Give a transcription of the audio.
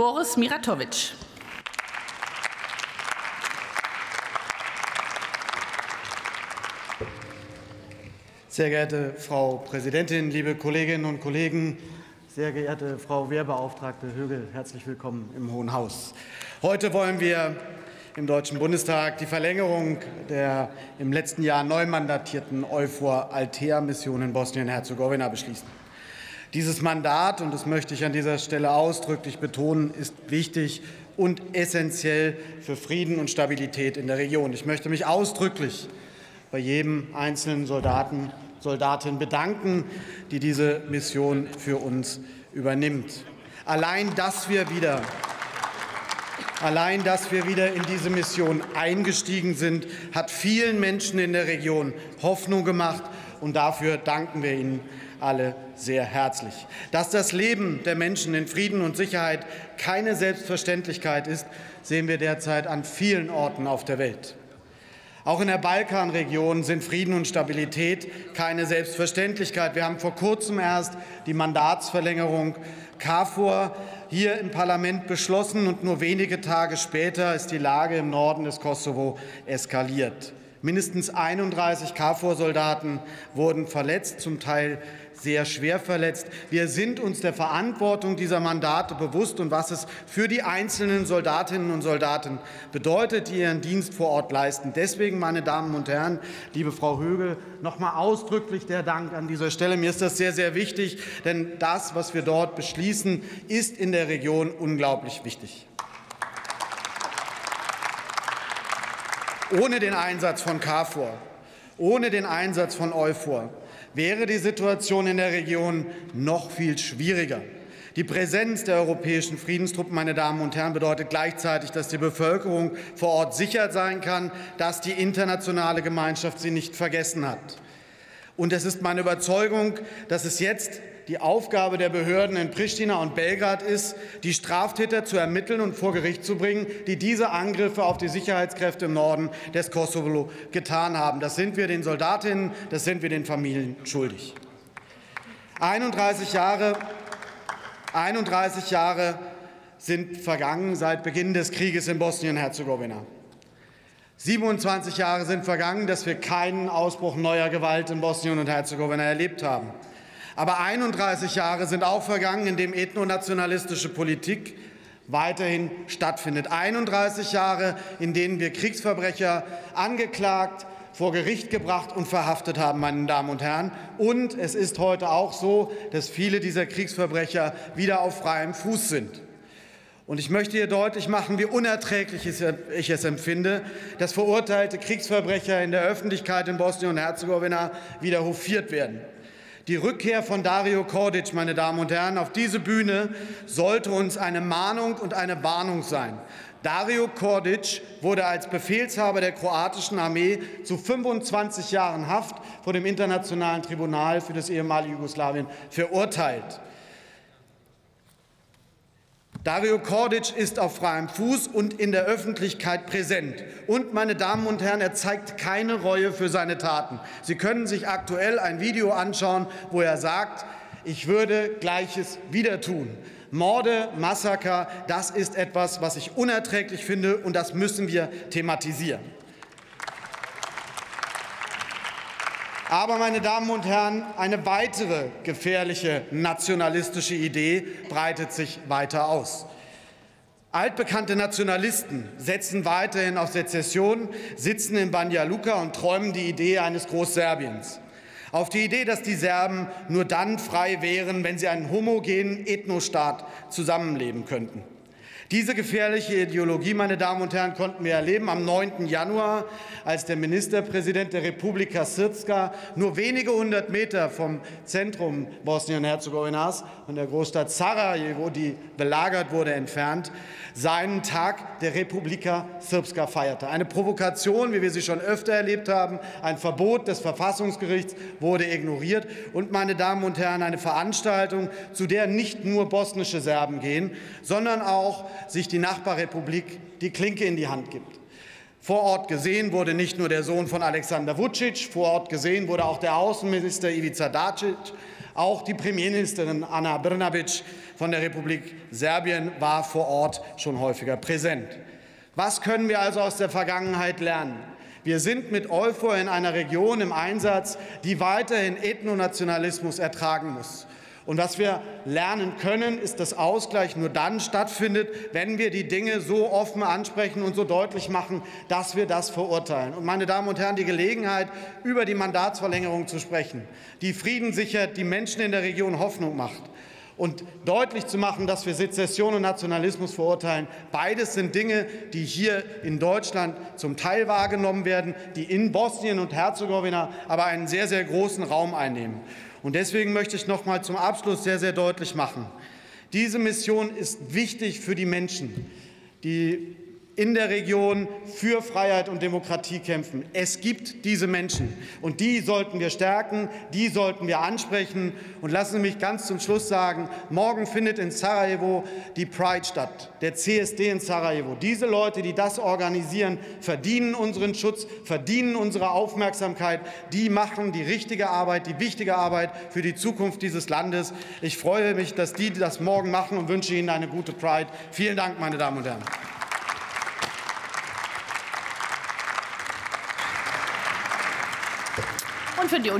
Boris Miratovic. Sehr geehrte Frau Präsidentin, liebe Kolleginnen und Kollegen, sehr geehrte Frau Wehrbeauftragte Högel, herzlich willkommen im Hohen Haus. Heute wollen wir im Deutschen Bundestag die Verlängerung der im letzten Jahr neu mandatierten EUFOR Altea-Mission in Bosnien-Herzegowina beschließen. Dieses Mandat, und das möchte ich an dieser Stelle ausdrücklich betonen, ist wichtig und essentiell für Frieden und Stabilität in der Region. Ich möchte mich ausdrücklich bei jedem einzelnen Soldaten Soldatin bedanken, die diese Mission für uns übernimmt. Allein, dass wir wieder Allein, dass wir wieder in diese Mission eingestiegen sind, hat vielen Menschen in der Region Hoffnung gemacht, und dafür danken wir Ihnen alle sehr herzlich. Dass das Leben der Menschen in Frieden und Sicherheit keine Selbstverständlichkeit ist, sehen wir derzeit an vielen Orten auf der Welt. Auch in der Balkanregion sind Frieden und Stabilität keine Selbstverständlichkeit. Wir haben vor kurzem erst die Mandatsverlängerung KFOR hier im Parlament beschlossen, und nur wenige Tage später ist die Lage im Norden des Kosovo eskaliert. Mindestens 31 KFOR-Soldaten wurden verletzt, zum Teil sehr schwer verletzt. Wir sind uns der Verantwortung dieser Mandate bewusst und was es für die einzelnen Soldatinnen und Soldaten bedeutet, die ihren Dienst vor Ort leisten. Deswegen, meine Damen und Herren, liebe Frau Högel, noch mal ausdrücklich der Dank an dieser Stelle. Mir ist das sehr, sehr wichtig, denn das, was wir dort beschließen, ist in der Region unglaublich wichtig. Ohne den Einsatz von KFOR, ohne den Einsatz von EUFOR wäre die Situation in der Region noch viel schwieriger. Die Präsenz der europäischen Friedenstruppen, meine Damen und Herren, bedeutet gleichzeitig, dass die Bevölkerung vor Ort sicher sein kann, dass die internationale Gemeinschaft sie nicht vergessen hat. Und es ist meine Überzeugung, dass es jetzt die Aufgabe der Behörden in Pristina und Belgrad ist, die Straftäter zu ermitteln und vor Gericht zu bringen, die diese Angriffe auf die Sicherheitskräfte im Norden des Kosovo getan haben. Das sind wir den Soldatinnen, das sind wir den Familien schuldig. 31 Jahre, 31 Jahre sind vergangen seit Beginn des Krieges in Bosnien-Herzegowina. 27 Jahre sind vergangen, dass wir keinen Ausbruch neuer Gewalt in Bosnien und Herzegowina erlebt haben. Aber 31 Jahre sind auch vergangen, in denen ethnonationalistische Politik weiterhin stattfindet. 31 Jahre, in denen wir Kriegsverbrecher angeklagt, vor Gericht gebracht und verhaftet haben, meine Damen und Herren. Und es ist heute auch so, dass viele dieser Kriegsverbrecher wieder auf freiem Fuß sind. Und ich möchte hier deutlich machen, wie unerträglich ich es empfinde, dass verurteilte Kriegsverbrecher in der Öffentlichkeit in Bosnien und Herzegowina wieder hofiert werden. Die Rückkehr von Dario Kordic, meine Damen und Herren, auf diese Bühne sollte uns eine Mahnung und eine Warnung sein. Dario Kordic wurde als Befehlshaber der kroatischen Armee zu 25 Jahren Haft vor dem Internationalen Tribunal für das ehemalige Jugoslawien verurteilt. Dario Kordic ist auf freiem Fuß und in der Öffentlichkeit präsent. Und, meine Damen und Herren, er zeigt keine Reue für seine Taten. Sie können sich aktuell ein Video anschauen, wo er sagt, ich würde Gleiches wieder tun. Morde, Massaker, das ist etwas, was ich unerträglich finde, und das müssen wir thematisieren. Aber, meine Damen und Herren, eine weitere gefährliche nationalistische Idee breitet sich weiter aus. Altbekannte Nationalisten setzen weiterhin auf Sezession, sitzen in Banja Luka und träumen die Idee eines Großserbiens. Auf die Idee, dass die Serben nur dann frei wären, wenn sie einen homogenen Ethnostaat zusammenleben könnten. Diese gefährliche Ideologie, meine Damen und Herren, konnten wir erleben am 9. Januar, als der Ministerpräsident der Republika Srpska nur wenige hundert Meter vom Zentrum Bosnien-Herzegowinas, von der Großstadt Sarajevo, die belagert wurde, entfernt, seinen Tag der Republika Srpska feierte. Eine Provokation, wie wir sie schon öfter erlebt haben, ein Verbot des Verfassungsgerichts wurde ignoriert und, meine Damen und Herren, eine Veranstaltung, zu der nicht nur bosnische Serben gehen, sondern auch sich die Nachbarrepublik die Klinke in die Hand gibt. Vor Ort gesehen wurde nicht nur der Sohn von Alexander Vucic, vor Ort gesehen wurde auch der Außenminister Ivica Dacic, auch die Premierministerin Anna Brnabic von der Republik Serbien war vor Ort schon häufiger präsent. Was können wir also aus der Vergangenheit lernen? Wir sind mit EUFOR in einer Region im Einsatz, die weiterhin Ethnonationalismus ertragen muss. Und was wir lernen können, ist, dass Ausgleich nur dann stattfindet, wenn wir die Dinge so offen ansprechen und so deutlich machen, dass wir das verurteilen. Und meine Damen und Herren, die Gelegenheit, über die Mandatsverlängerung zu sprechen, die Frieden sichert, die Menschen in der Region Hoffnung macht, und deutlich zu machen, dass wir Sezession und Nationalismus verurteilen. Beides sind Dinge, die hier in Deutschland zum Teil wahrgenommen werden, die in Bosnien und Herzegowina aber einen sehr, sehr großen Raum einnehmen. Und deswegen möchte ich noch mal zum Abschluss sehr, sehr deutlich machen, diese Mission ist wichtig für die Menschen, die in der Region für Freiheit und Demokratie kämpfen. Es gibt diese Menschen, und die sollten wir stärken, die sollten wir ansprechen. Und lassen Sie mich ganz zum Schluss sagen, morgen findet in Sarajevo die Pride statt, der CSD in Sarajevo. Diese Leute, die das organisieren, verdienen unseren Schutz, verdienen unsere Aufmerksamkeit. Die machen die richtige Arbeit, die wichtige Arbeit für die Zukunft dieses Landes. Ich freue mich, dass die das morgen machen und wünsche Ihnen eine gute Pride. Vielen Dank, meine Damen und Herren. Und für die Union